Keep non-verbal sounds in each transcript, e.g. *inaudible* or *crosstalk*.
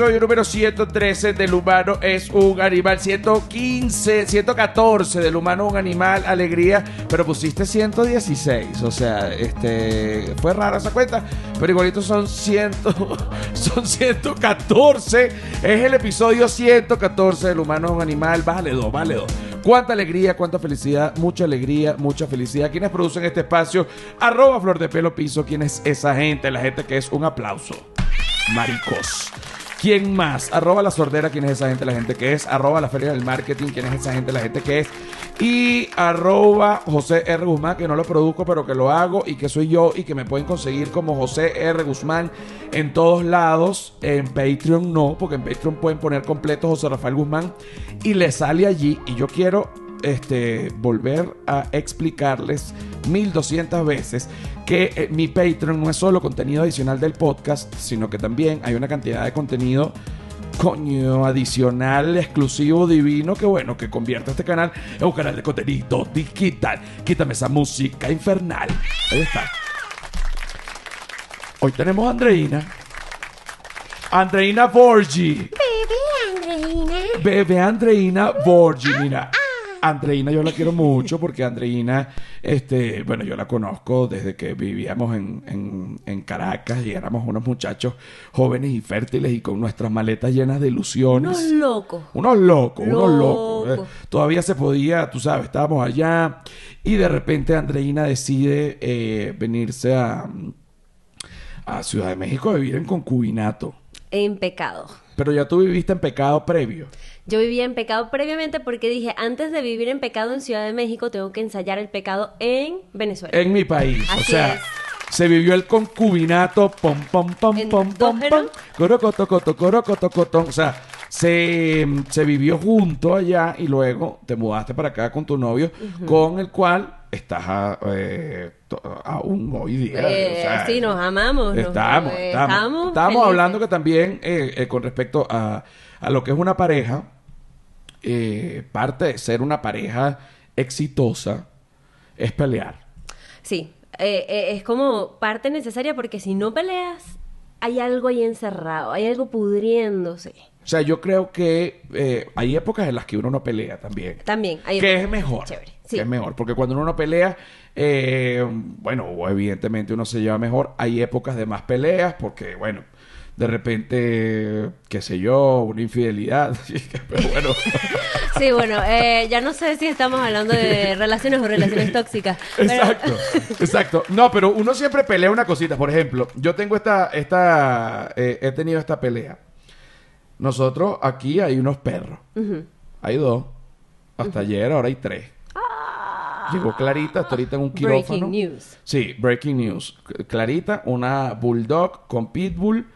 episodio número 113 del humano es un animal, 115, 114 del humano un animal, alegría, pero pusiste 116, o sea, este fue rara esa cuenta, pero igualito son 100, *laughs* son 114, es el episodio 114 del humano es un animal, vale dos. Cuánta alegría, cuánta felicidad, mucha alegría, mucha felicidad. ¿Quiénes producen este espacio? Arroba Flor de Pelo Piso. ¿Quién es esa gente? La gente que es un aplauso. Maricos. ¿Quién más? Arroba la sordera, ¿quién es esa gente? La gente que es. Arroba la feria del marketing, ¿quién es esa gente? La gente que es. Y arroba José R. Guzmán, que no lo produzco, pero que lo hago y que soy yo y que me pueden conseguir como José R. Guzmán en todos lados. En Patreon no, porque en Patreon pueden poner completo José Rafael Guzmán y le sale allí. Y yo quiero este, volver a explicarles 1200 veces que eh, mi Patreon no es solo contenido adicional del podcast, sino que también hay una cantidad de contenido coño adicional, exclusivo, divino, que bueno, que convierte este canal en un canal de contenido digital. Quítame esa música infernal. Ahí está. Hoy tenemos a Andreina. Andreina Borgi. Bebé Andreina. Bebé Andreina Borgi, mira. Andreina yo la quiero mucho porque Andreina, este, bueno, yo la conozco desde que vivíamos en, en- en Caracas y éramos unos muchachos jóvenes y fértiles y con nuestras maletas llenas de ilusiones. Unos locos. Unos locos, unos locos. Locos. eh. Todavía se podía, tú sabes, estábamos allá y de repente Andreina decide eh, venirse a, a Ciudad de México a vivir en concubinato. En pecado. Pero ya tú viviste en pecado previo. Yo vivía en pecado previamente porque dije, antes de vivir en pecado en Ciudad de México, tengo que ensayar el pecado en Venezuela. En mi país. o Así sea, es. se vivió el concubinato, pom, pom, pom, pom, pom, pom, corocoto, coto, corocoto, cotón. O sea, se, se vivió junto allá y luego te mudaste para acá con tu novio, con el cual estás a- eh, aún hoy día. Eh, o sea, sí, nos amamos. nos- Estamos, eh, estamos. estamos felices. hablando que también eh, eh, con respecto a, a lo que es una pareja, eh, parte de ser una pareja exitosa es pelear. Sí, eh, eh, es como parte necesaria porque si no peleas, hay algo ahí encerrado, hay algo pudriéndose. O sea, yo creo que eh, hay épocas en las que uno no pelea también. También. Hay Que es mejor. Chévere. Que es mejor. Porque cuando uno no pelea, eh, bueno, evidentemente uno se lleva mejor. Hay épocas de más peleas porque, bueno, de repente, qué sé yo, una infidelidad. *laughs* Pero bueno. *laughs* Sí, bueno, eh, ya no sé si estamos hablando de *laughs* relaciones o relaciones tóxicas. pero- Exacto, exacto. No, pero uno siempre pelea una cosita. Por ejemplo, yo tengo esta, esta, eh, he tenido esta pelea. Nosotros aquí hay unos perros. Hay dos. Hasta ayer, ahora hay tres. Llegó Clarita, está ahorita en un quirófano. Ah. Breaking news. Sí, breaking news. Clarita, una bulldog con pitbull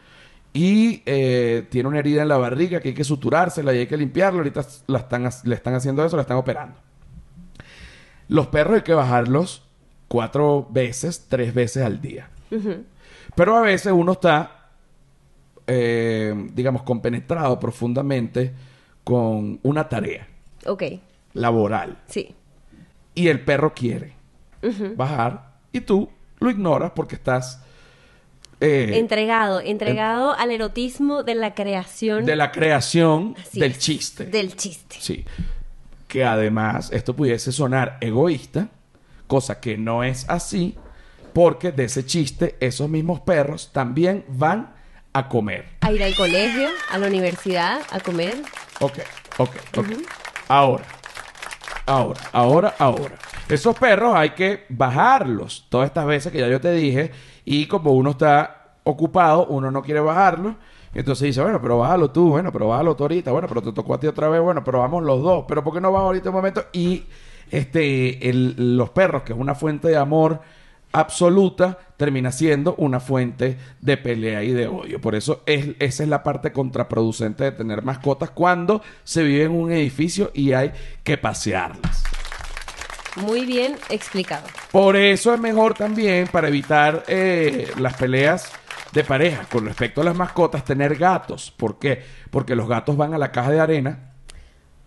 y eh, tiene una herida en la barriga que hay que suturársela y hay que limpiarla. Ahorita la están, le están haciendo eso, la están operando. Los perros hay que bajarlos cuatro veces, tres veces al día. Pero a veces uno está, eh, digamos, compenetrado profundamente con una tarea Ok, laboral sí. y el perro quiere bajar y tú lo ignoras porque estás eh, entregado, entregado al erotismo de la creación. de la creación Así del es, chiste. Del chiste. Sí. Que además esto pudiese sonar egoísta, cosa que no es así, porque de ese chiste esos mismos perros también van a comer. A ir al colegio, a la universidad, a comer. Ok, ok, ok. Ahora, ahora, ahora, ahora. Esos perros hay que bajarlos todas estas veces que ya yo te dije. Y como uno está ocupado, uno no quiere bajarlo. Entonces dice, bueno, pero bájalo tú, bueno, pero bájalo tú ahorita, bueno, pero te tocó a ti otra vez, bueno, pero vamos los dos, pero ¿por qué no bajo ahorita un momento? Y este, los perros, que es una fuente de amor absoluta, termina siendo una fuente de pelea y de odio. Por eso es, esa es la parte contraproducente de tener mascotas cuando se vive en un edificio y hay que pasearlas. Muy bien explicado. Por eso es mejor también, para evitar eh, las peleas de pareja con respecto a las mascotas, tener gatos. ¿Por qué? Porque los gatos van a la caja de arena,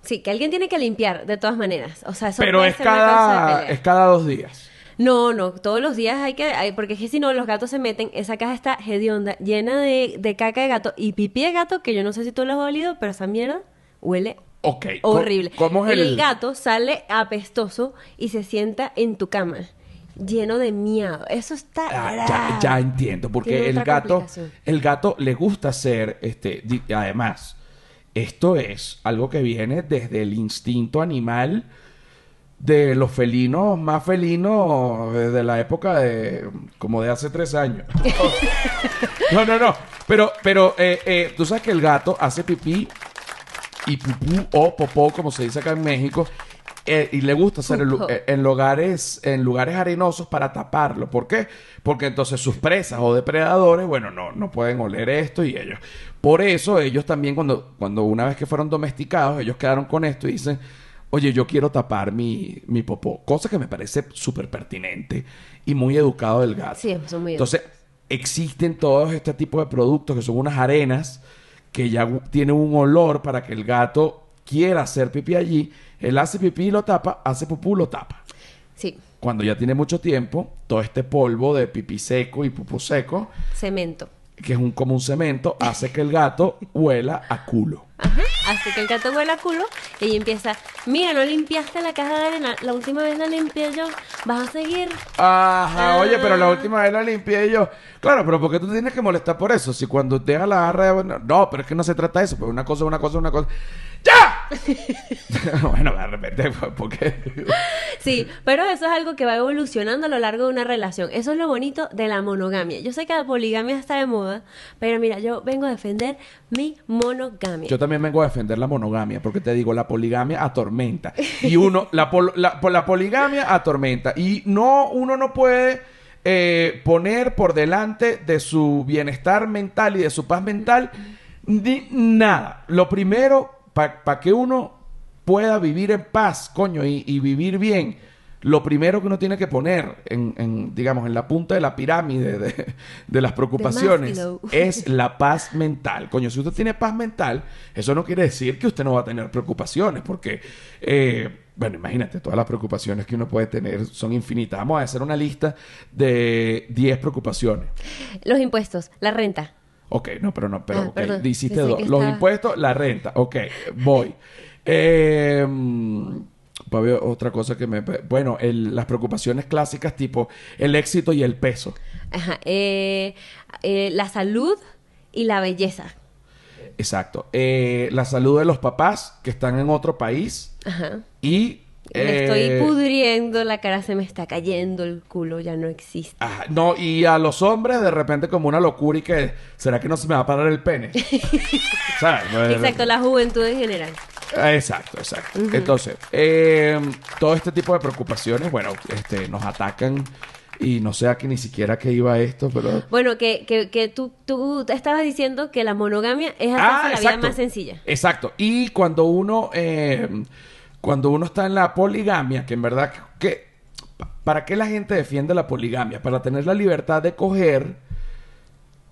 Sí, que alguien tiene que limpiar, de todas maneras. O sea, eso pero puede es ser una causa de cada, es cada dos días. No, no, todos los días hay que, hay- porque es que si no los gatos se meten, esa caja está hedionda, llena de, de caca de gato y pipí de gato, que yo no sé si tú lo has olido, pero esa mierda huele Ok. horrible. ¿Cómo es el...? el gato sale apestoso y se sienta en tu cama, lleno de miado. Eso está Ah, ya, entiendo, porque el gato, el gato le gusta ser, este, además, esto es algo que viene desde el instinto animal de los felinos más felinos desde la época de, como de hace tres años. *laughs* no, no, no, pero, pero, eh, eh, tú sabes que el gato hace pipí y pupú o popó, como se dice acá en México, eh, y le gusta hacer en, eh, en lugares, en lugares arenosos para taparlo. ¿Por qué? Porque entonces sus presas o depredadores, bueno, no, no pueden oler esto y ellos. Por eso ellos también cuando, cuando una vez que fueron domesticados, ellos quedaron con esto y dicen, oye, yo quiero tapar mi, mi popó. Cosa que me parece súper pertinente y muy educado del gato. Sí, son muy Entonces, existen todos este tipo de productos que son unas arenas que ya tienen un olor para que el gato quiera hacer pipí allí. Él hace pipí y lo tapa, hace pupú lo tapa. Sí, Cuando ya tiene mucho tiempo, todo este polvo de pipí seco y pupú seco, cemento. Que es un, como un cemento, hace que el gato huela a culo. Ajá. Así que el gato huele a culo y ella empieza, mira, no limpiaste la caja de arena, la última vez la limpié yo, vas a seguir. Ajá, Ah. oye, pero la última vez la limpié yo. Claro, pero ¿por qué tú tienes que molestar por eso? Si cuando deja la barra de... No, pero es que no se trata de eso. Pero una cosa, una cosa, una cosa... ¡Ya! *laughs* bueno, de repente, pues, porque... Sí, pero eso es algo que va evolucionando a lo largo de una relación. Eso es lo bonito de la monogamia. Yo sé que la poligamia está de moda, pero mira, yo vengo a defender mi monogamia. Yo también vengo a defender la monogamia, porque te digo, la poligamia atormenta. Y uno, la, pol- la, la poligamia atormenta. Y no, uno no puede eh, poner por delante de su bienestar mental y de su paz mental ni nada. Lo primero, para que uno pueda vivir en paz, coño, y, y vivir bien. Lo primero que uno tiene que poner en, en, digamos, en la punta de la pirámide de, de las preocupaciones es la paz mental. Coño, si usted tiene paz mental, eso no quiere decir que usted no va a tener preocupaciones, porque, eh, bueno, imagínate, todas las preocupaciones que uno puede tener son infinitas. Vamos a hacer una lista de 10 preocupaciones. Los impuestos, la renta. Ok, no, pero no, pero Ah, ok, perdón. hiciste Pensé dos. Los estaba- impuestos, la renta. Ok, voy. Eh, pa' ver otra cosa que me... Bueno, el- las preocupaciones clásicas tipo el éxito y el peso. Ajá. eh, eh, la salud y la belleza. Exacto. Eh, la salud de los papás que están en otro país Ajá. y... Me eh, estoy pudriendo, la cara se me está cayendo, el culo ya no existe. ajá, no, y a los hombres de repente como una locura y que... ¿Será que no se me va a parar el pene? *laughs* ¿Sabes? Exacto, la juventud en general. Ah, Exacto, exacto. Entonces, eh, todo este tipo de preocupaciones, bueno, este, nos atacan y no sé a qué ni siquiera que iba esto, pero... Bueno, que, que, que tú, tú estabas diciendo que la monogamia es hacerse Ah, la vida más sencilla. Exacto. Y cuando uno, eh, cuando uno está en la poligamia, que en verdad, que, ¿para qué la gente defiende la poligamia? Para tener la libertad de coger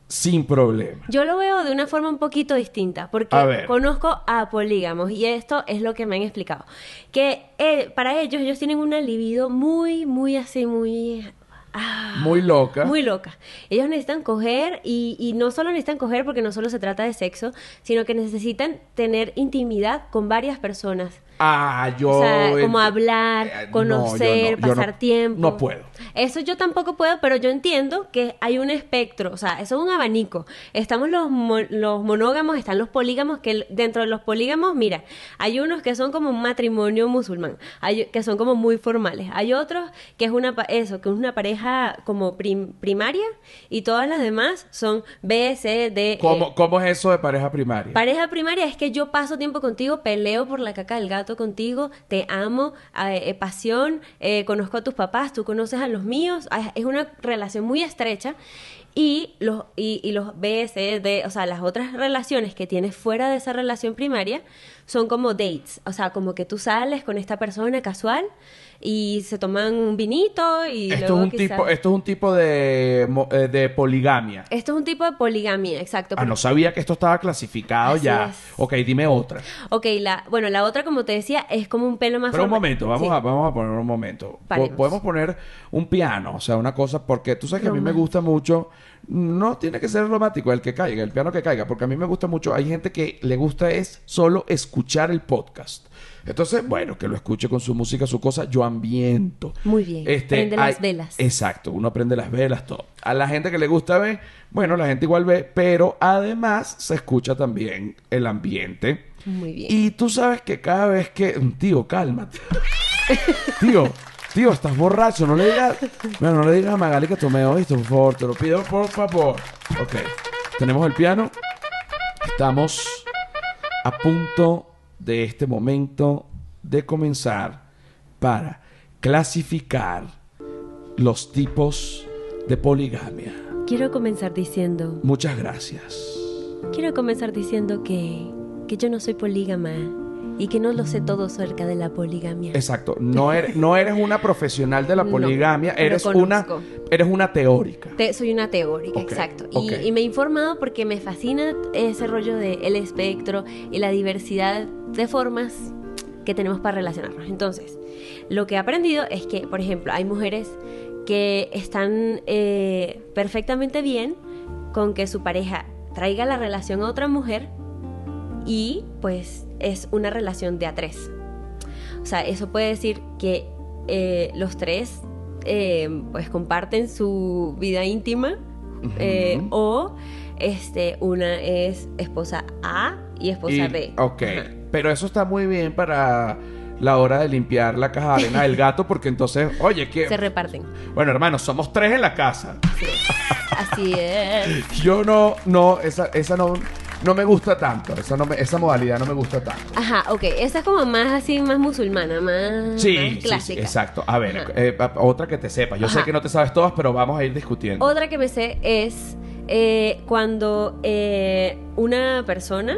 sin problema. Yo lo veo de una forma un poquito distinta, porque A conozco a polígamos y esto es lo que me han explicado. Que eh, para ellos, ellos tienen una libido muy, muy así, muy... ah, Muy loca. Muy loca. Ellos necesitan coger y, y no solo necesitan coger porque no solo se trata de sexo, sino que necesitan tener intimidad con varias personas. Ah, yo... o sea, como hablar, eh, conocer, no, yo no- pasar tiempo. No puedo. Eso yo tampoco puedo, pero yo entiendo que hay un espectro, o sea, eso es un abanico. Estamos los, mo- los monógamos, están los polígamos, que dentro de los polígamos, mira, hay unos que son como un matrimonio musulmán, hay que son como muy formales. Hay otros que es una, pa- eso, que es una pareja como prim- primaria y todas las demás son B, C, D, E. ¿Cómo, ¿Cómo es eso de pareja primaria? Pareja primaria es que yo paso tiempo contigo, peleo por la caca del gato contigo, te amo, eh, eh, pasión, eh, conozco a tus papás, tú conoces a los míos, ah, es una relación muy estrecha. Y los, y, y los B, C, D, o sea, las otras relaciones que tienes fuera de esa relación primaria son como dates, o sea, como que tú sales con esta persona casual y se toman un vinito y Esto es, un quizás- tipo, esto es un tipo de, eh, de poligamia. Esto es un tipo de poligamia, exacto. Ah, no sabía que esto estaba clasificado Así ya. es. Ok, dime otra. Ok, la, bueno, la otra, como te decía, es como un pelo más Pero un momento, vamos, Sí. a, vamos a poner un momento. Paremos. Podemos poner un piano, o sea, una cosa, porque tú sabes que a mí me gusta mucho, no tiene que ser romántico el que caiga, el piano que caiga, porque a mí me gusta mucho, hay gente que le gusta es solo escuchar el podcast. Entonces, bueno, que lo escuche con su música, su cosa, yo ambiento. Muy bien. Prende las velas. Exacto, uno prende las velas, todo. A la gente que le gusta ver, bueno, la gente igual ve, pero además se escucha también el ambiente. Muy bien. Y tú sabes que cada vez que. Tío, cálmate. *laughs* tío, tío, estás borracho. No le digas. Bueno, no le digas a Magali que tomé hoy, por favor. Te lo pido, por favor. Ok. Tenemos el piano. Estamos a punto de este momento de comenzar para clasificar los tipos de poligamia. Quiero comenzar diciendo, Muchas gracias. quiero comenzar diciendo que, que yo no soy polígama y que no lo sé todo acerca de la poligamia. Exacto. No eres, no eres una profesional de la *laughs* poligamia, eres una, eres una teórica. Te- soy una teórica, exacto. y me he informado porque me fascina ese rollo del el espectro y la diversidad de formas que tenemos para relacionarnos. Entonces, lo que he aprendido es que, por ejemplo, hay mujeres que están eh, perfectamente bien con que su pareja traiga la relación a otra mujer y pues es una relación de a tres. O sea, eso puede decir que eh, los tres eh, pues comparten su vida íntima eh, o este una es esposa A y esposa Y- B. ok. Ajá. Pero eso está muy bien para la hora de limpiar la caja de arena del gato, porque entonces, oye, que. Se reparten. Bueno, hermano, somos tres en la casa. Sí. Así es. Yo no, no, esa, esa no, no me gusta tanto. Esa, no me- esa modalidad no me gusta tanto. Ajá, ok. Esa es como más así, más musulmana, más, Sí, más sí, sí, clásica. exacto. A ver, eh, otra que te sepa. Yo sé que no te sabes todas, pero vamos a ir discutiendo. Otra que me sé es eh, cuando eh, una persona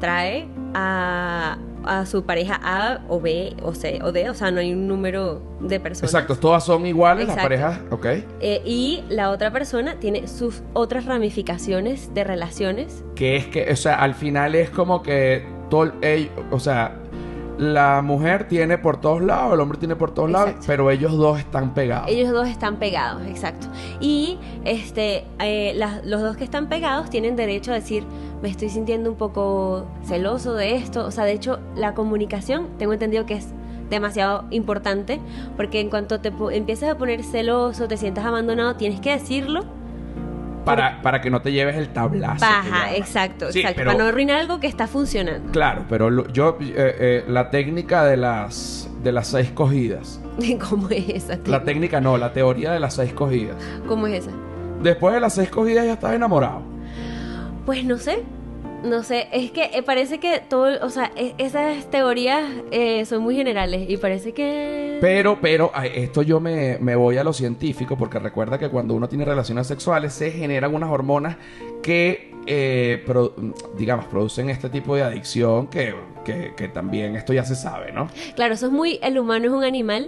trae a, a su pareja A o B o C o D, o sea, no hay un número de personas. Exacto, todas son iguales las parejas, ¿ok? Eh, y la otra persona tiene sus otras ramificaciones de relaciones. Que es que, o sea, al final es como que todo, el- o sea, la mujer tiene por todos lados, el hombre tiene por todos lados, pero ellos dos están pegados. Ellos dos están pegados, exacto. Y este, eh, los dos que están pegados tienen derecho a decir, me estoy sintiendo un poco celoso de esto. O sea, de hecho, la comunicación, tengo entendido que es demasiado importante, porque en cuanto te empiezas a poner celoso, te sientas abandonado, tienes que decirlo. para, para que no te lleves el tablazo. Baja, exacto, Sí, exacto. pero- Para no arruinar algo que está funcionando. Claro, pero lo- yo, eh, eh, la técnica de las, de las seis cogidas. *laughs* ¿Cómo es esa? La técnica no, la teoría de las seis cogidas. ¿Cómo es esa? Después de las seis cogidas ya estás enamorado. Pues no sé. No sé, es que eh, parece que todo, o sea, e- esas teorías eh, son muy generales y parece que... Pero, pero, esto yo me, me voy a lo científico, porque recuerda que cuando uno tiene relaciones sexuales se generan unas hormonas que, eh, pro- digamos, producen este tipo de adicción que, que, que también esto ya se sabe, ¿no? Claro, eso es muy, el humano es un animal,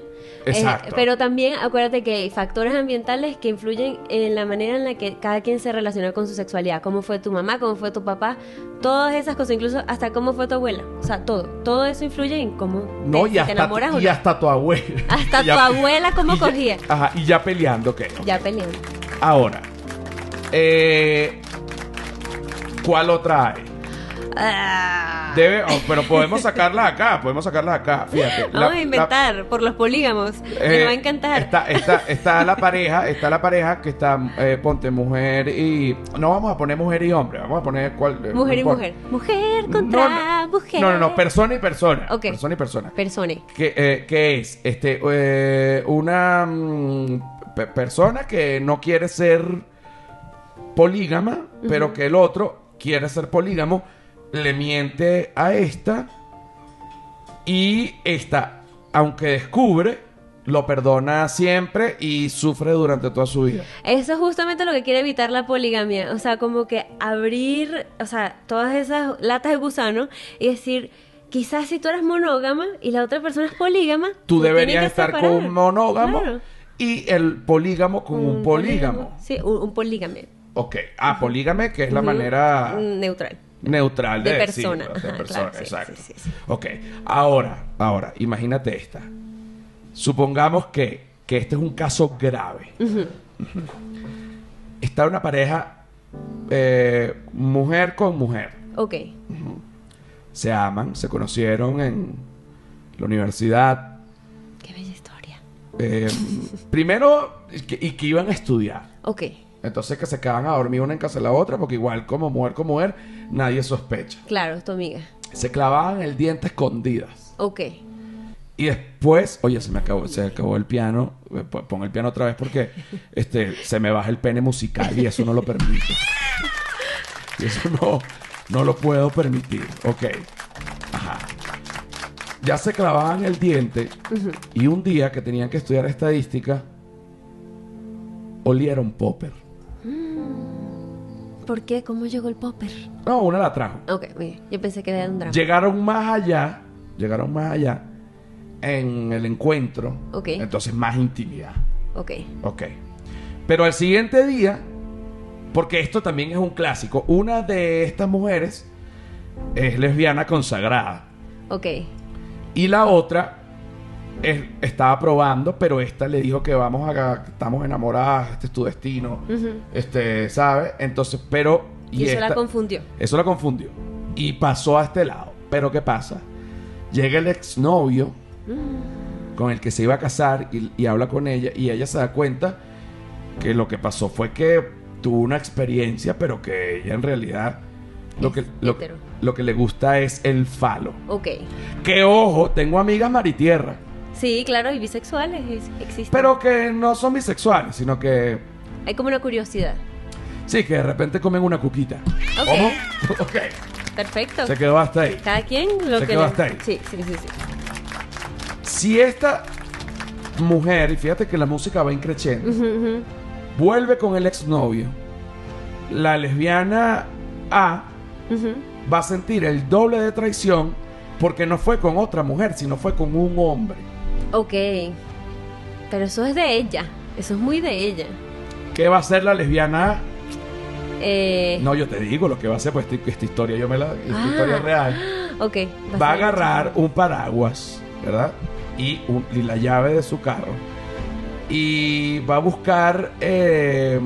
eh, Exacto. pero también acuérdate que hay factores ambientales que influyen en la manera en la que cada quien se relaciona con su sexualidad, cómo fue tu mamá, cómo fue tu papá, todas esas cosas, incluso hasta cómo fue tu abuela, o sea, todo, todo eso influye en cómo No, te, y si hasta, te enamoras y no. hasta tu abuela. *laughs* Hasta *laughs* ya- tu abuela cómo ya- cogía. ajá, y ya peleando, ok. Ya peleando. Ahora, eh, ¿cuál otra hay? Ah. Debe, oh, pero podemos sacarlas acá, podemos sacarlas acá. Fíjate. la- Vamos a la- inventar por los polígamos. Me eh, va a encantar. Está, está, está la pareja, está la pareja que está, eh, ponte mujer y. No vamos a poner mujer y hombre, vamos a poner cuál. eh, mujer no y mujer. Mujer No, contra no, mujer. No, no, no, persona y persona. Ok. Persona y persona. Persone. que, eh, que es este eh, una mm, pe- persona que no quiere ser polígama, pero que el otro quiere ser polígamo, le miente a esta y esta, aunque descubre, lo perdona siempre y sufre durante toda su vida. Eso es justamente lo que quiere evitar la poligamia. O sea, como que abrir, o sea, todas esas latas de gusano y decir, quizás si tú eres monógama y la otra persona es polígama, Tú deberías estar con un monógamo Claro. y el polígamo con un, polígamo. Sí, un, un polígame. Ok. Ah, polígame, que es la manera Neutral. neutral de, De persona. decirlo, de Ajá, persona, claro, exacto. sí, sí, sí. Ok. Ahora, ahora, imagínate esta. Supongamos que, que este es un caso grave. Está una pareja eh, mujer con mujer. Ok. Se aman, se conocieron en la universidad. Qué bella historia. eh, primero, y que, y que iban a estudiar. Ok. Entonces que se quedaban a dormir una en casa de la otra, porque igual como mujer con mujer, nadie sospecha. Claro, tu amiga. Se clavaban el diente escondidas. Ok. Y después, oye, se me acabó, se acabó el piano. Eh, pon- el piano otra vez porque *laughs* este, se me baja el pene musical y eso no lo permite. Y eso no, no lo puedo permitir. Ok. Ajá. Ya se clavaban el diente y un día que tenían que estudiar estadística, olieron popper. ¿Por qué? ¿Cómo llegó el popper? No, una la trajo. Ok, bien. Yo pensé que era un drama. Llegaron más allá, llegaron más allá en el encuentro. Ok. Entonces más intimidad. Ok. Ok. Pero al siguiente día, porque esto también es un clásico, una de estas mujeres es lesbiana consagrada Ok. y la otra es- estaba probando, pero esta le dijo que vamos a, estamos enamoradas, este es tu destino, este, ¿sabes? Entonces, pero Y, eso la esta- confundió. eso la confundió. Y pasó a este lado. Pero ¿qué pasa? Llega el exnovio con el que se iba a casar y, y habla con ella y ella se da cuenta que lo que pasó fue que tuvo una experiencia, pero que ella en realidad lo que, lo, lo que le gusta es el falo. Ok. Que ojo, tengo amigas maritierra, Sí, claro, y bisexuales es- existen. pero que no son bisexuales, sino que Hay como una curiosidad. sí, que de repente comen una cuquita. ¿Cómo? *laughs* ok. Perfecto. Se quedó hasta ahí. Cada quien lo Se que quedó le- hasta ahí. Sí, sí, sí, sí. Si esta mujer, y fíjate que la música va increciendo, vuelve con el exnovio, la lesbiana A va a sentir el doble de traición porque no fue con otra mujer, sino fue con un hombre. Ok. Pero eso es de ella. Eso es muy de ella. ¿Qué va a hacer la lesbiana? Eh, No, yo te digo lo que va a hacer, pues esta, esta historia yo me la... Esta Ah. historia es real. *gasps* Ok. Va a agarrar un paraguas, ¿verdad? Y, un- y la llave de su carro. Y va a buscar eh,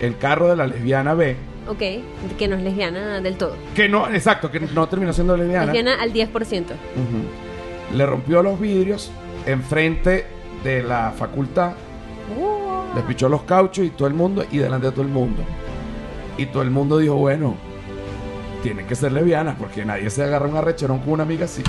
el carro de la lesbiana B. Ok. Que no es lesbiana del todo. Que no, exacto, que no terminó siendo lesbiana. Lesbiana al 10%. Ujú. Le rompió los vidrios enfrente de la facultad, Uh, le pichó los cauchos y todo el mundo, y delante de todo el mundo. Y todo el mundo dijo, bueno, tiene que ser lesbiana, porque nadie se agarra un arrecherón con una amiga así.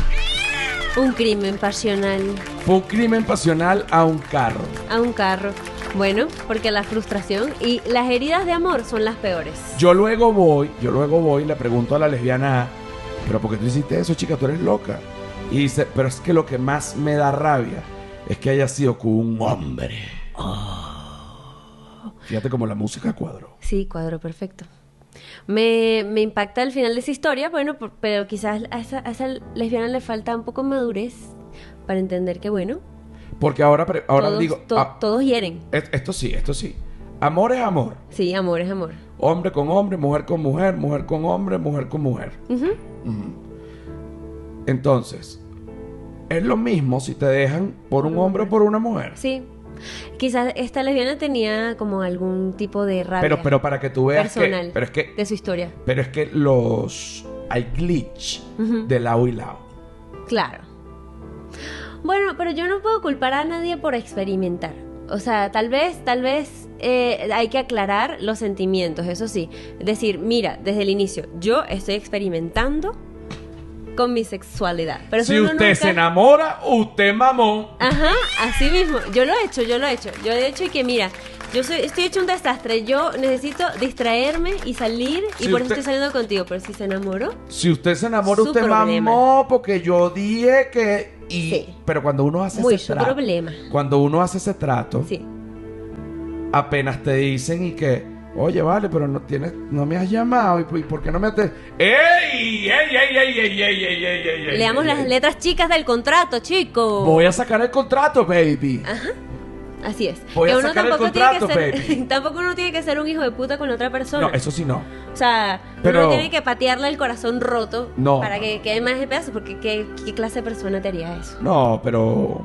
un crimen pasional Fue un crimen pasional a un carro. a un carro. Bueno, porque la frustración y las heridas de amor son las peores. Yo luego voy, yo luego voy y le pregunto a la lesbiana, pero ¿por qué tú hiciste eso, chica? Tú eres loca. Y dice, pero es que lo que más me da rabia es que haya sido con un hombre. Fíjate cómo la música cuadró. Sí, cuadro perfecto. Me, me impacta el final de esa historia, bueno, por- pero quizás a esa, a esa lesbiana le falta un poco madurez para entender que, bueno, Porque ahora, ahora todos, digo, to- ah, todos hieren. es- esto sí, esto sí. Amor es amor. Sí, amor es amor. Hombre con hombre, mujer con mujer, mujer con hombre, mujer con mujer. Entonces, es lo mismo si te dejan por un hombre o por una mujer. Sí. Quizás esta lesbiana tenía como algún tipo de rabia Pero, pero para que tú veas personal que, pero es que, de su historia. pero es que los hay glitch de lado y lado. Claro. Bueno, pero yo no puedo culpar a nadie por experimentar. O sea, tal vez, tal vez eh, hay que aclarar los sentimientos, eso sí. Decir, mira, desde el inicio, yo estoy experimentando con mi sexualidad. Pero si usted nunca- se enamora, usted mamón. Ajá, así mismo. Yo lo he hecho, yo lo he hecho. Yo he hecho y que mira, yo soy, estoy hecho un desastre. Yo necesito distraerme y salir y por usted- eso estoy saliendo contigo. Pero si se enamoró, Si usted se enamora, usted problema. mamó porque yo dije que... Y, Sí. Pero cuando uno hace muy ese su trato... problema. Cuando uno hace ese trato, Sí. apenas te dicen y que Oye, vale, pero no tienes, no me has llamado y, y por qué no me te ¡Ey! ¡Ey, ey, ey, ey, ey, ey, ey, ey! Leamos las letras chicas del contrato, chico. Voy a sacar el contrato, baby. Ajá. Así es. Voy que uno tampoco tiene que ser, *laughs* tampoco uno tiene que ser un hijo de puta con otra persona. No, eso sí no. O sea, pero uno tiene que patearle el corazón roto no. para que quede más de pedazo, porque ¿qué, qué clase de persona te haría eso. No, pero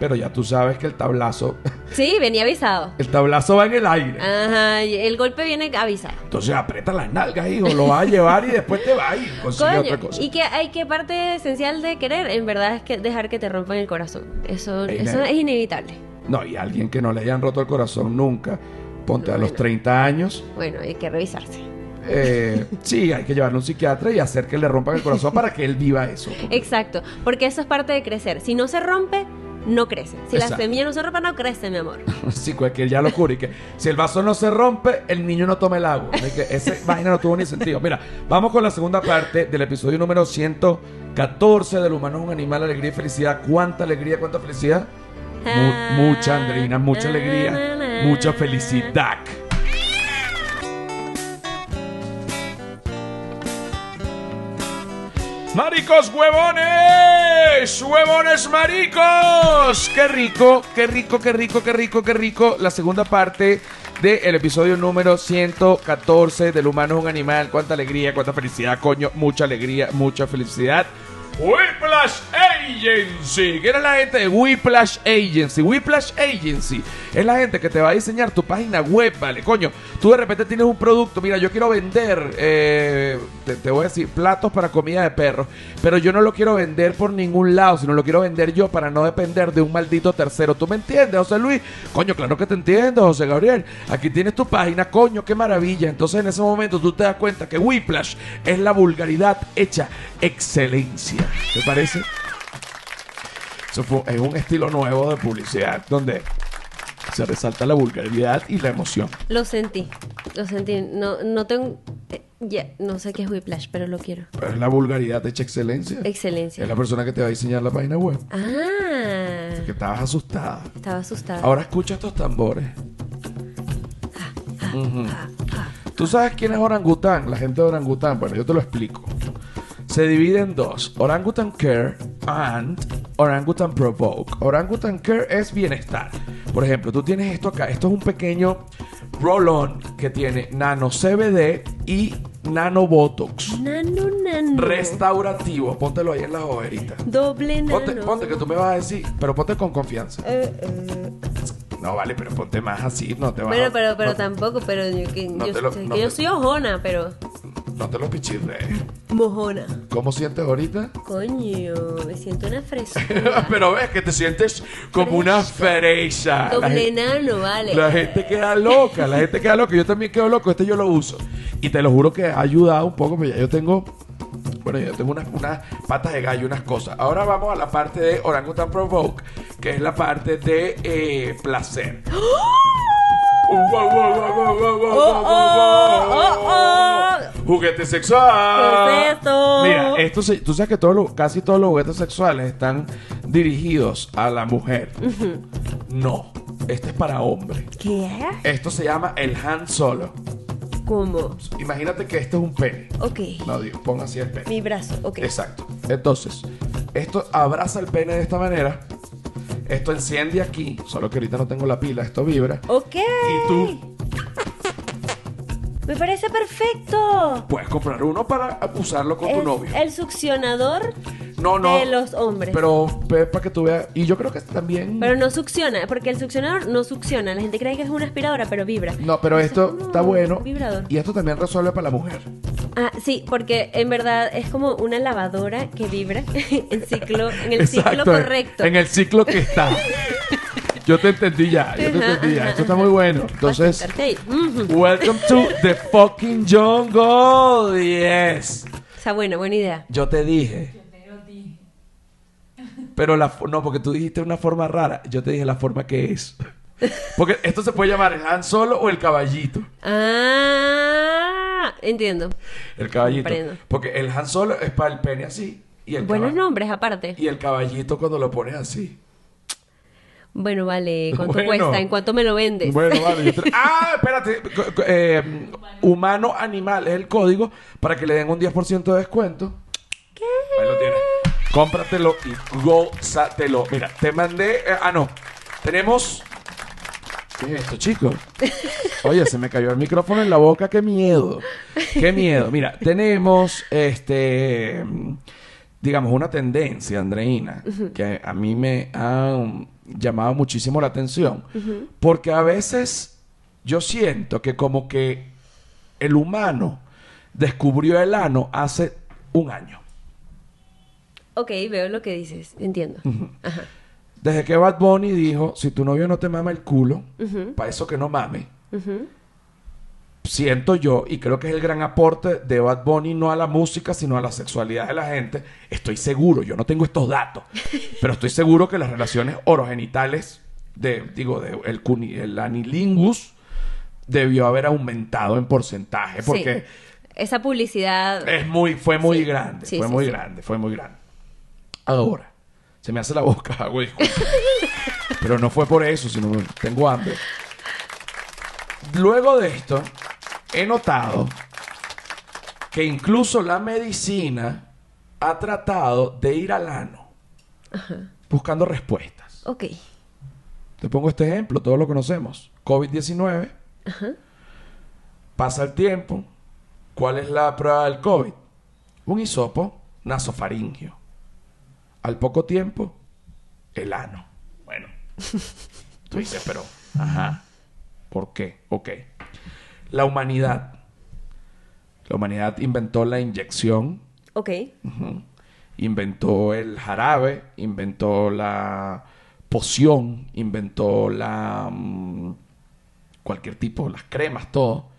pero ya tú sabes que el tablazo. *laughs* Sí, venía avisado. El tablazo va en el aire. Ajá, el golpe viene avisado. Entonces aprieta las nalgas, hijo. Lo vas a llevar y después te y *laughs* consigue Coño, otra cosa. y que hay que parte esencial de querer, en verdad, es que dejar que te rompan el corazón. Eso, Ey, eso es inevitable. No, y alguien que no le hayan roto el corazón nunca. Ponte a los Bueno. 30 años. Bueno, hay que revisarse. eh, *laughs* sí, hay que llevarlo a un psiquiatra y hacer que le rompan el corazón para que él viva eso. Exacto, porque eso es parte de crecer. Si no se rompe, no crece. Si la Exacto. semilla no se rompe, no crece, mi amor. *laughs* Sí, cualquier ya lo cura. Y que si el vaso no se rompe, el niño no toma el agua. Ese *laughs* vaina no tuvo ni sentido. Mira, vamos con la segunda parte del episodio número 114 del humano es un animal, alegría y felicidad. ¿Cuánta alegría, cuánta felicidad? Mu- mucha, Andreina, mucha alegría, mucha felicidad. ¡Maricos huevones! ¡Huevones maricos! ¡Qué rico, qué rico, qué rico, qué rico, qué rico! La segunda parte del episodio número 114 del humano es un animal. ¡Cuánta alegría, cuánta felicidad, coño! Mucha alegría, mucha felicidad. Whiplash Agency. ¿Quién es la gente de Whiplash Agency? Whiplash Agency es la gente que te va a diseñar tu página web, ¿vale? Coño, tú de repente tienes un producto, mira, yo quiero vender, eh, te, te voy a decir, platos para comida de perros, pero yo no lo quiero vender por ningún lado, sino lo quiero vender yo para no depender de un maldito tercero. ¿Tú me entiendes, José Luis? Coño, claro que te entiendo, José Gabriel. Aquí tienes tu página, coño, qué maravilla. Entonces en ese momento tú te das cuenta que Whiplash es la vulgaridad hecha excelencia. ¿Te parece? Eso fue, es un estilo nuevo de publicidad donde se resalta la vulgaridad y la emoción. Lo sentí, lo sentí. No, no tengo. eh, Ya, no sé qué es Whiplash, pero lo quiero. Pero es la vulgaridad hecha excelencia. Excelencia. Es la persona que te va a diseñar la página web. Ah, Que estabas asustada. estaba asustada. Ahora escucha estos tambores. Ujú. ¿Tú sabes quién es orangután? La gente de orangután. Bueno, yo te lo explico. Se divide en dos: Orangutan Care and Orangutan Provoke. Orangutan Care es bienestar. Por ejemplo, tú tienes esto acá. Esto es un pequeño roll-on que tiene nano CBD y nano Botox. Nano, nano. Restaurativo. Póntelo ahí en la hojerita. Doble nano. Ponte, ponte que tú me vas a decir, pero ponte con confianza. Eh, eh. No, vale, pero ponte más así, no te vas Bueno, pero, pero no, tampoco, pero yo, que, No yo, te lo- sé no que yo te- soy ojona, pero no te lo pichirrees. mojona. ¿Cómo sientes ahorita? Coño, me siento una frescura. *laughs* pero ves que te sientes como una fresa. La, Doble gen- nano, vale. la gente queda loca, la gente queda loca. Yo también quedo loco, este yo lo uso. Y te lo juro que ha ayudado un poco, pero ya yo tengo... Bueno, yo tengo unas, unas patas de gallo, unas cosas. Ahora vamos a la parte de Orangutan Provoke, que es la parte de eh, placer. Oh, Juguete sexual. ¿Qué es esto? Mira, esto se- tú sabes que todos los- casi todos los juguetes sexuales están dirigidos a la mujer. No, este es para hombre. ¿Qué? Esto se llama el hand solo. ¿Cómo? Imagínate que este es un pene. Ok. No, digo, ponga así el pene. Mi brazo, ok. Exacto. Entonces, esto abraza el pene de esta manera. Esto enciende aquí, solo que ahorita no tengo la pila, esto vibra. Ok. Y tú Me parece perfecto. puedes comprar uno para usarlo con tu novio. el succionador No, no. de los hombres. Pero para que tú veas. Y yo creo que también. Pero no succiona, porque el succionador no succiona. La gente cree que es una aspiradora, pero vibra. No, pero esto está bueno. Vibrador. Y esto también resuelve para la mujer. Ah, sí, porque en verdad es como una lavadora que vibra *laughs* en ciclo, en el ciclo Exacto, correcto. En el ciclo que está. *laughs* Yo te entendí ya, yo te Ajá, entendí ya. ajá, Esto está muy bueno. Entonces, Bastante arcade. Ujú. welcome to the fucking jungle. Yes. O sea, bueno, buena idea. Yo te dije. Pero la no, porque tú dijiste una forma rara. Yo te dije la forma que es. Porque esto se puede llamar el Han Solo o el caballito. Ah, entiendo. El caballito. Porque el Han Solo es para el pene así. Y el, Buenos nombres, aparte. y el caballito cuando lo pones así. Bueno, vale, ¿cuánto Bueno. cuesta? ¿En cuánto me lo vendes? Bueno, vale. *laughs* Ah, espérate. Eh, humano animal es el código para que le den un 10% de descuento. Ahí lo tienes. Cómpratelo y gózatelo. Mira, te mandé. eh, ah, no. Tenemos. ¿Qué es esto, chicos? Oye, se me cayó el micrófono en la boca. ¡Qué miedo! ¡Qué miedo! Mira, tenemos este. Digamos, una tendencia, Andreina, que a mí me ha um, llamado muchísimo la atención. Porque a veces yo siento que, como que el humano descubrió el ano hace un año. Ok, veo lo que dices, entiendo. Ajá. Desde que Bad Bunny dijo, si tu novio no te mama el culo, para eso que no mame, siento yo, y creo que es el gran aporte de Bad Bunny, no a la música, sino a la sexualidad de la gente, estoy seguro, yo no tengo estos datos, *laughs* pero estoy seguro que las relaciones orogenitales, de, digo, de el, cuni- el anilingus, debió haber aumentado en porcentaje, porque Sí. Esa publicidad... es muy, fue muy Sí. grande, Sí, fue muy grande, fue muy grande. Ahora, se me hace la boca *laughs* agua. Pero no fue por eso, sino tengo hambre. Luego de esto, he notado que incluso la medicina ha tratado de ir al ano buscando respuestas. Ok. Te pongo este ejemplo, todos lo conocemos. COVID-19. Pasa el tiempo. ¿Cuál es la prueba del COVID? Un hisopo nasofaringio. Al poco tiempo, el ano. Bueno. *laughs* Tú dices, pero, ajá. ¿Por qué? Ok. La humanidad. La humanidad inventó la inyección Ok. Inventó el jarabe, inventó la poción, inventó la mm, cualquier tipo, las cremas, todo.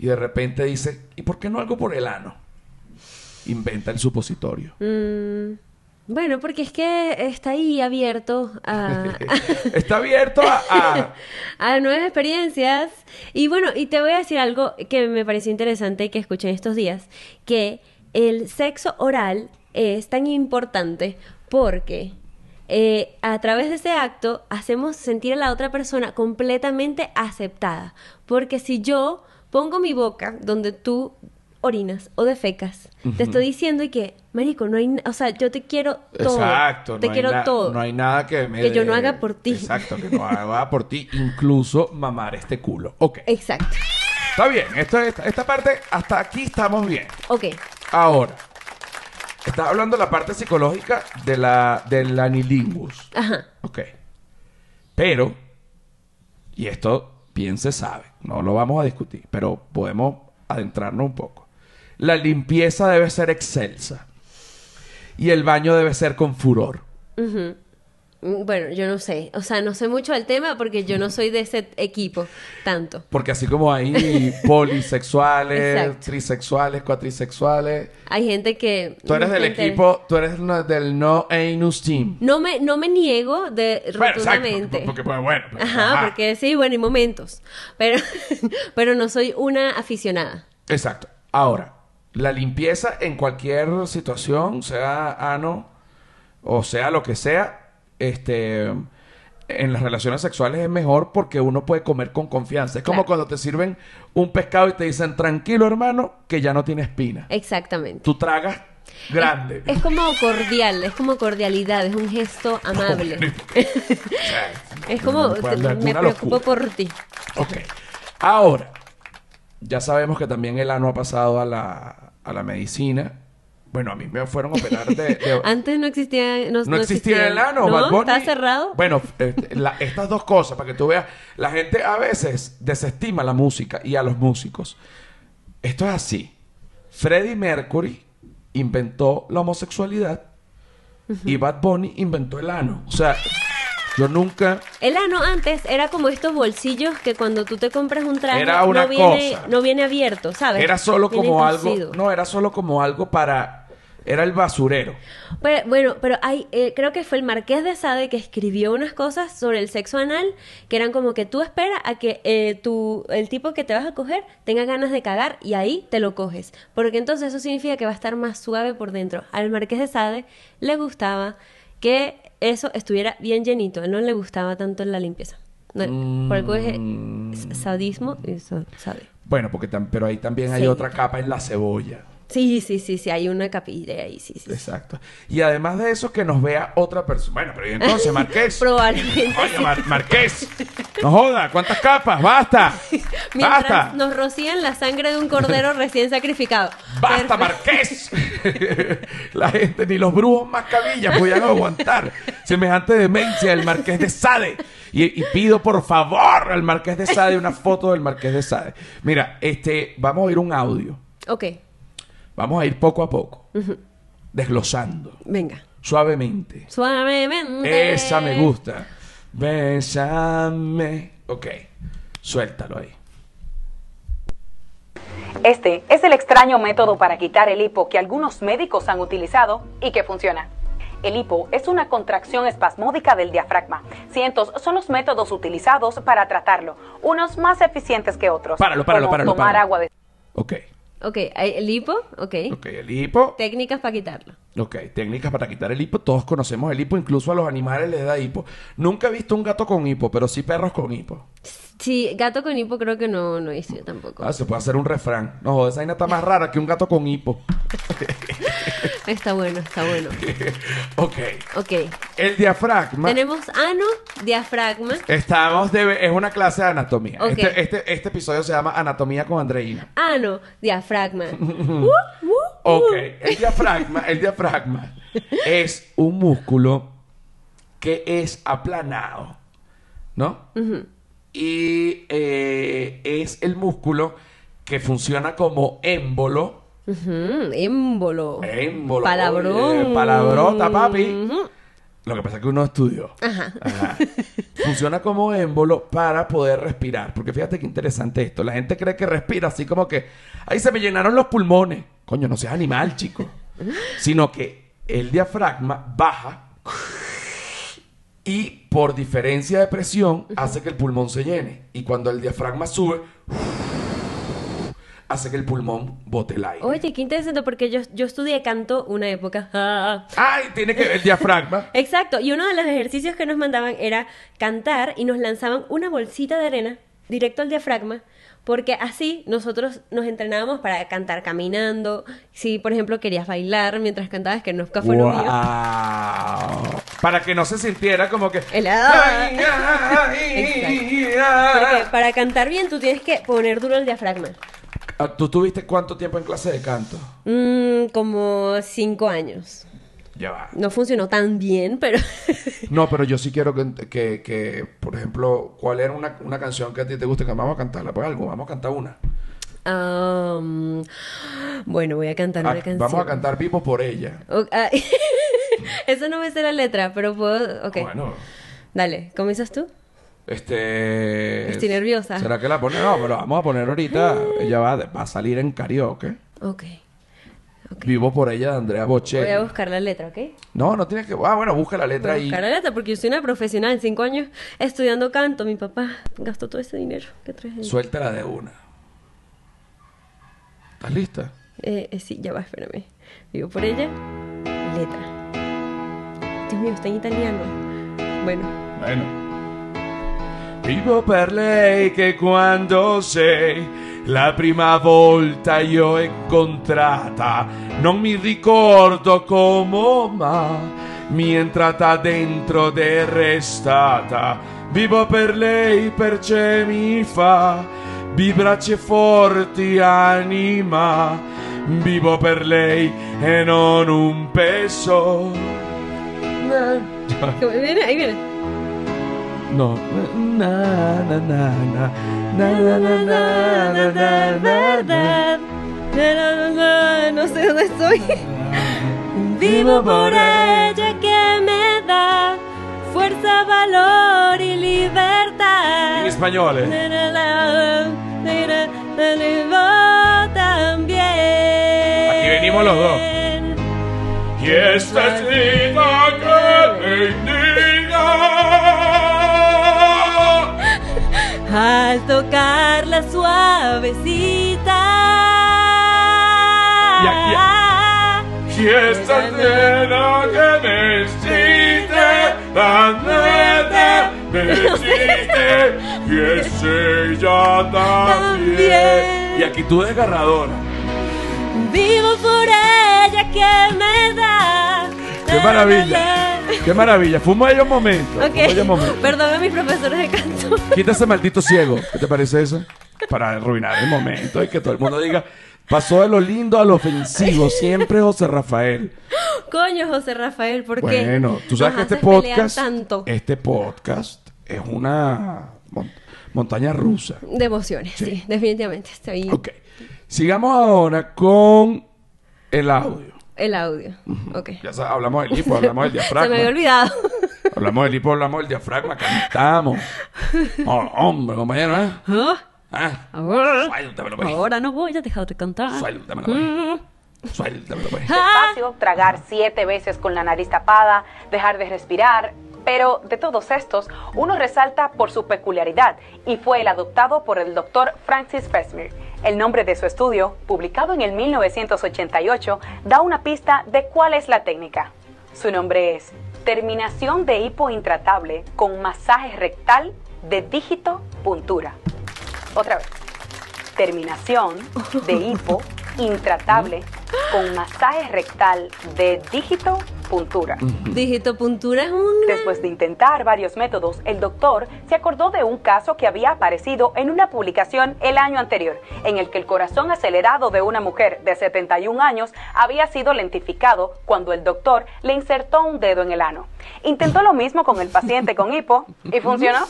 Y de repente dice, ¿y por qué no algo por el ano? Inventa el supositorio. Mm, bueno, porque es que está ahí abierto a, *laughs* Está abierto a, a- *laughs* a nuevas experiencias. Y bueno, y te voy a decir algo que me pareció interesante y que escuché en estos días, que el sexo oral es tan importante porque eh, a través de ese acto hacemos sentir a la otra persona completamente aceptada. Porque si yo pongo mi boca donde tú orinas o defecas, te estoy diciendo y que, marico, no hay, o sea, yo te quiero todo. Exacto. Te no quiero todo. No hay nada que me... Que yo no haga por ti. Exacto, que no *laughs* haga por ti. Incluso mamar este culo. Ok. Exacto. Está bien. Esta, esta, esta parte, hasta aquí estamos bien. Ok. Ahora, estás hablando de la parte psicológica de la, del anilingus. Ajá. Ok. Pero, y esto bien se sabe, no lo vamos a discutir, pero podemos adentrarnos un poco. La limpieza debe ser excelsa. Y el baño debe ser con furor. Mm, Bueno, yo no sé. O sea, no sé mucho del tema porque yo no soy de ese equipo tanto. Porque así como hay *laughs* polisexuales, trisexuales, cuatrisexuales, Hay gente que... tú eres del equipo, tú eres del no anus team. No me, no me niego de Bueno, exacto, rotundamente. porque, bueno, pues, Ajá, ajá. porque sí, bueno, y momentos. Pero, *laughs* pero no soy una aficionada. Exacto. Ahora, la limpieza en cualquier situación, sea ano o sea lo que sea, este, en las relaciones sexuales es mejor porque uno puede comer con confianza. Es como Claro. cuando te sirven un pescado y te dicen, tranquilo hermano, que ya no tiene espina. Exactamente. Tú tragas grande. Es como cordial, es como cordialidad, es un gesto amable. *laughs* Es como, no te- me una preocupo por ti. Ok. Ahora, ya sabemos que también el ano ha pasado a la, a la medicina. Bueno, a mí me fueron a operar de... de- *laughs* Antes no existía... No, no existía el ano, ¿No? Bad Bunny. ¿Está cerrado? Bueno, este, la- estas dos cosas, para que tú veas, la gente a veces desestima la música y a los músicos. Esto es así. Freddie Mercury inventó la homosexualidad y Bad Bunny inventó el ano. O sea, yo nunca... El ano antes era como estos bolsillos que cuando tú te compras un traje Era una no, viene, cosa. no viene abierto, ¿sabes? Era solo Viene como algo... No, era solo como algo para... Era el basurero. Pero, bueno, pero hay, eh, creo que fue el Marqués de Sade que escribió unas cosas sobre el sexo anal que eran como que tú esperas a que eh, tu, el tipo que te vas a coger tenga ganas de cagar y ahí te lo coges. Porque entonces eso significa que va a estar más suave por dentro. Al Marqués de Sade le gustaba que eso estuviera bien llenito. A él no le gustaba tanto la limpieza. No, Por algo es Mm. sadismo y eso sabe. Bueno, porque pero ahí también hay Sí. otra capa en la cebolla. Sí, sí, sí, sí, hay una capilla ahí, sí, sí. Exacto. Y además de eso, que nos vea otra persona. Bueno, pero ¿y entonces, *laughs* Marqués? Probablemente. Oye, Mar- Marqués. No joda, ¿cuántas capas? ¡Basta! *laughs* Mientras ¡Basta! nos rocían la sangre de un cordero *laughs* recién sacrificado. ¡Basta, Perfecto. Marqués! la gente, ni los brujos más cabillas podían aguantar semejante demencia del Marqués de Sade. Y, y pido por favor al Marqués de Sade una foto del Marqués de Sade. Mira, este, vamos a oír un audio. Ok, Vamos a ir poco a poco. Desglosando. venga. Suavemente. Suavemente. Esa me gusta. Bésame. Ok. Suéltalo ahí. Este es el extraño método para quitar el hipo que algunos médicos han utilizado y que funciona. El hipo es una contracción espasmódica del diafragma. Cientos son los métodos utilizados para tratarlo, unos más eficientes que otros. Páralo, páralo, como páralo, tomar páralo. agua de Ok. Ok, el hipo, ok. Ok, el hipo. Técnicas para quitarlo. Ok, técnicas para quitar el hipo. Todos conocemos el hipo, incluso a los animales les da hipo. Nunca he visto un gato con hipo, pero sí perros con hipo. Sí, gato con hipo creo que no, no hice yo tampoco. Ah, se puede hacer un refrán. No, esa vaina está más rara que un gato con hipo. *laughs* Está bueno, está bueno. *laughs* ok. Ok. El diafragma. Tenemos ano, diafragma. Estamos de... Es una clase de anatomía. Ok. Este, este, este episodio se llama Anatomía con Andreina. Ano, diafragma. *laughs* Uh, uh, Ok, el diafragma, el diafragma *laughs* es un músculo que es aplanado, ¿no? Y eh, es el músculo que funciona como émbolo. Émbolo. Émbolo. Palabrón. palabrota, papi. Lo que pasa es que uno estudió. Ajá. Ajá. Funciona como émbolo para poder respirar. Porque fíjate qué interesante esto. La gente cree que respira así como que, ay, se me llenaron los pulmones. Coño, no seas animal, chico. Sino que el diafragma baja y por diferencia de presión hace que el pulmón se llene. Y cuando el diafragma sube, hace que el pulmón bote el aire. Oye, qué interesante porque yo, yo estudié canto una época. *laughs* Ay, tiene que ver el diafragma. *laughs* Exacto, y uno de los ejercicios que nos mandaban era cantar y nos lanzaban una bolsita de arena directo al diafragma, porque así nosotros nos entrenábamos para cantar caminando. Si, por ejemplo, querías bailar mientras cantabas, que nunca fue lo mío. Wow. Para que no se sintiera como que. *laughs* Porque para cantar bien tú tienes que poner duro el diafragma. Ah, ¿Tú tuviste cuánto tiempo en clase de canto? Mm, como cinco años. Ya va. No funcionó tan bien, pero... *laughs* No, pero yo sí quiero que, que, que, por ejemplo, ¿cuál era una, una canción que a ti te guste? Que vamos a cantarla, pues algo, vamos a cantar una. Um, bueno, voy a cantar una Ah, canción. vamos a cantar Vivo por ella. O- ah, *laughs* Eso no me sé la letra, pero puedo... Ok. Bueno, Dale, ¿comienzas tú? Este. Estoy nerviosa. ¿Será que la pone? No, pero vamos a poner ahorita. *gasps* Ella va, va a salir en karaoke. Ok. Vivo por ella de Andrea Bocelli. Voy a buscar la letra, ¿ok? No, no tienes que. Ah, bueno, busca la Voy letra a ahí. buscar la letra porque yo soy una profesional. Cinco años estudiando canto. Mi papá gastó todo ese dinero. ¿Qué traes ahí? Suéltala de una. ¿Estás lista? Eh, eh, sí, ya va, espérame. Vivo por ella. Letra. Dios mío, está en italiano. Bueno. Bueno. Vivo per lei che quando sei la prima volta io incontrata non mi ricordo come ma mi è entrata dentro ed è restata vivo per lei perché mi fa vibracce forti anima vivo per lei e non un peso. Ahí viene. No. Na, na, na, na. Na, na, na, na, na, na, No sé dónde estoy. Vivo por ella que me da fuerza, valor y libertad. En español, eh. También. Aquí venimos los dos. Y esta es vida que Al tocar la suavecita. Y esta es vida que me Nada me existe y es ella también. También. Y actitud desgarradora. Vivo por ella que me da. Qué maravilla. Qué maravilla. Fue un bello momento. Ok. Un bello momento. Perdón a mis profesores de canto. Quita ese maldito ciego. ¿Qué te parece eso? Para arruinar el momento y que todo el mundo diga, pasó de lo lindo a lo ofensivo. Siempre José Rafael. Coño, José Rafael, ¿por qué? Bueno, tú sabes Nos que este podcast, tanto este podcast es una mon- montaña rusa. de emociones, sí, definitivamente. Estoy Ok. Sigamos ahora con el audio. El audio. Ok. Ya sa- hablamos del hipo, hablamos del *laughs* Se diafragma. me había olvidado. Hablamos del hipo, hablamos del diafragma, cantamos. *laughs* Oh, hombre, compañero, ¿eh? Ah, Ahora, suéltamelo, pues. ahora no voy a dejar de cantar. Suéltamelo, pues. Suéltamelo, pues. despacio, tragar siete veces con la nariz tapada, dejar de respirar. Pero de todos estos, uno resalta por su peculiaridad y fue el adoptado por el doctor Francis Fesmire. El nombre de su estudio, publicado en el 1988, da una pista de cuál es la técnica. Su nombre es Terminación de hipo intratable con masaje rectal de dígito puntura. Otra vez. Terminación de *laughs* hipo intratable con masaje rectal de dígito puntura. Dígito puntura es un... Después de intentar varios métodos, el doctor se acordó de un caso que había aparecido en una publicación el año anterior, en el que el corazón acelerado de una mujer de 71 años había sido lentificado cuando el doctor le insertó un dedo en el ano. Intentó lo mismo con el paciente con hipo y funcionó.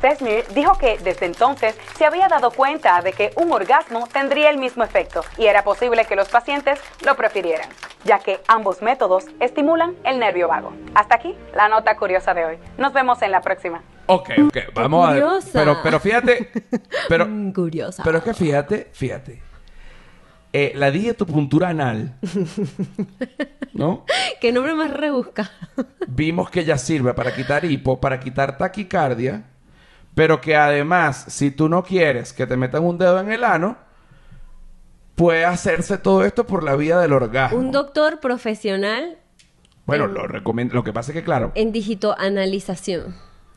Fesmire dijo que desde entonces se había dado cuenta de que un orgasmo tendría el mismo efecto y era posible que los pacientes lo prefirieran, ya que ambos métodos estimulan el nervio vago. Hasta aquí la nota curiosa de hoy. Nos vemos en la próxima. Ok, ok, vamos a ver. curiosa. Pero, pero fíjate, *laughs* pero, Mm, curiosa. pero es que fíjate, fíjate. Eh, la digitopuntura anal, *laughs* ¿no? Qué nombre más rebusca. Vimos que ya sirve para quitar hipo, para quitar taquicardia, pero que además, si tú no quieres que te metan un dedo en el ano, puede hacerse todo esto por la vía del orgasmo. un doctor profesional bueno, lo recomiendo. Lo que pasa es que, claro, en digitoanalización.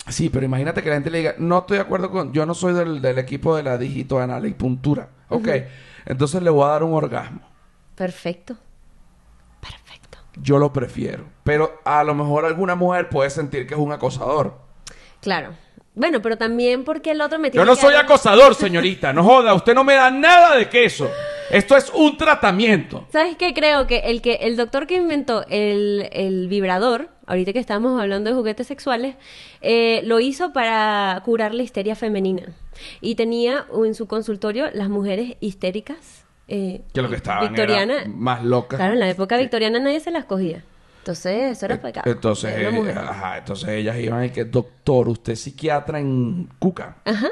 Sí, pero imagínate que la gente le diga, no estoy de acuerdo con, yo no soy del, del equipo de la dígito anal y puntura. Ok, entonces le voy a dar un orgasmo. Perfecto. Perfecto. Yo lo prefiero. Pero a lo mejor alguna mujer puede sentir que es un acosador. Claro. Bueno, pero también porque el otro me Yo tiene no que soy dar- acosador, *laughs* señorita. No joda, usted no me da nada de queso. Esto es un tratamiento. ¿Sabes qué? Creo que el que el doctor que inventó el, el vibrador, ahorita que estamos hablando de juguetes sexuales, eh, lo hizo para curar la histeria femenina. Y tenía en su consultorio las mujeres histéricas. eh, Que lo que estaban victoriana. era más locas. Claro, en la época victoriana nadie se las cogía. Entonces, eso era pecado. Entonces, Era una eh, ajá, entonces ellas iban y que, doctor, usted es psiquiatra en Cuca. Ajá.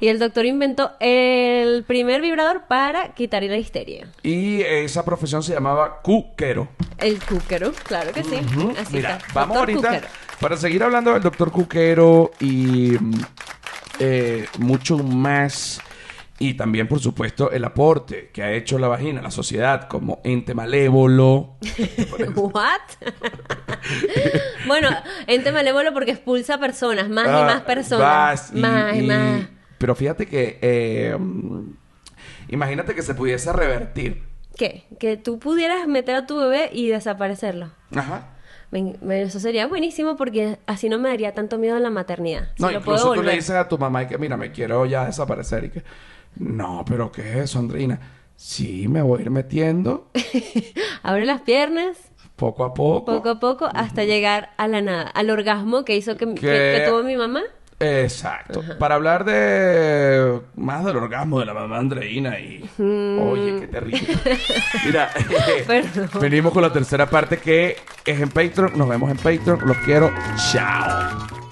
Y el doctor inventó el primer vibrador para quitar la histeria. Y esa profesión se llamaba cuquero. El cúquero, claro que sí. Así Mira, está. vamos Doctor ahorita para seguir hablando del doctor Cuquero y eh, mucho más. Y también, por supuesto, el aporte que ha hecho la vagina a la sociedad como ente malévolo. *laughs* ¿What? *laughs* bueno, ente malévolo porque expulsa personas, más y Ah, más personas. vas y- más y, más. Pero fíjate que. eh, mm, imagínate que se pudiese revertir. ¿Qué? Que tú pudieras meter a tu bebé y desaparecerlo. Ajá. Eso sería buenísimo porque así no me daría tanto miedo a la maternidad. Si No, lo puedo incluso tú le dices a tu mamá y que, mira, me quiero ya desaparecer y que, no, pero ¿qué es eso, Andrina? Sí, me voy a ir metiendo *laughs* Abre las piernas poco a poco. poco a poco hasta llegar a la nada, al orgasmo que hizo que, que- Que- que tuvo mi mamá. Exacto. Para hablar de más del orgasmo de la mamá Andreina y... Oye, qué terrible. Mira, *laughs* *laughs* venimos con la tercera parte que es en Patreon. Nos vemos en Patreon. Los quiero. Chao.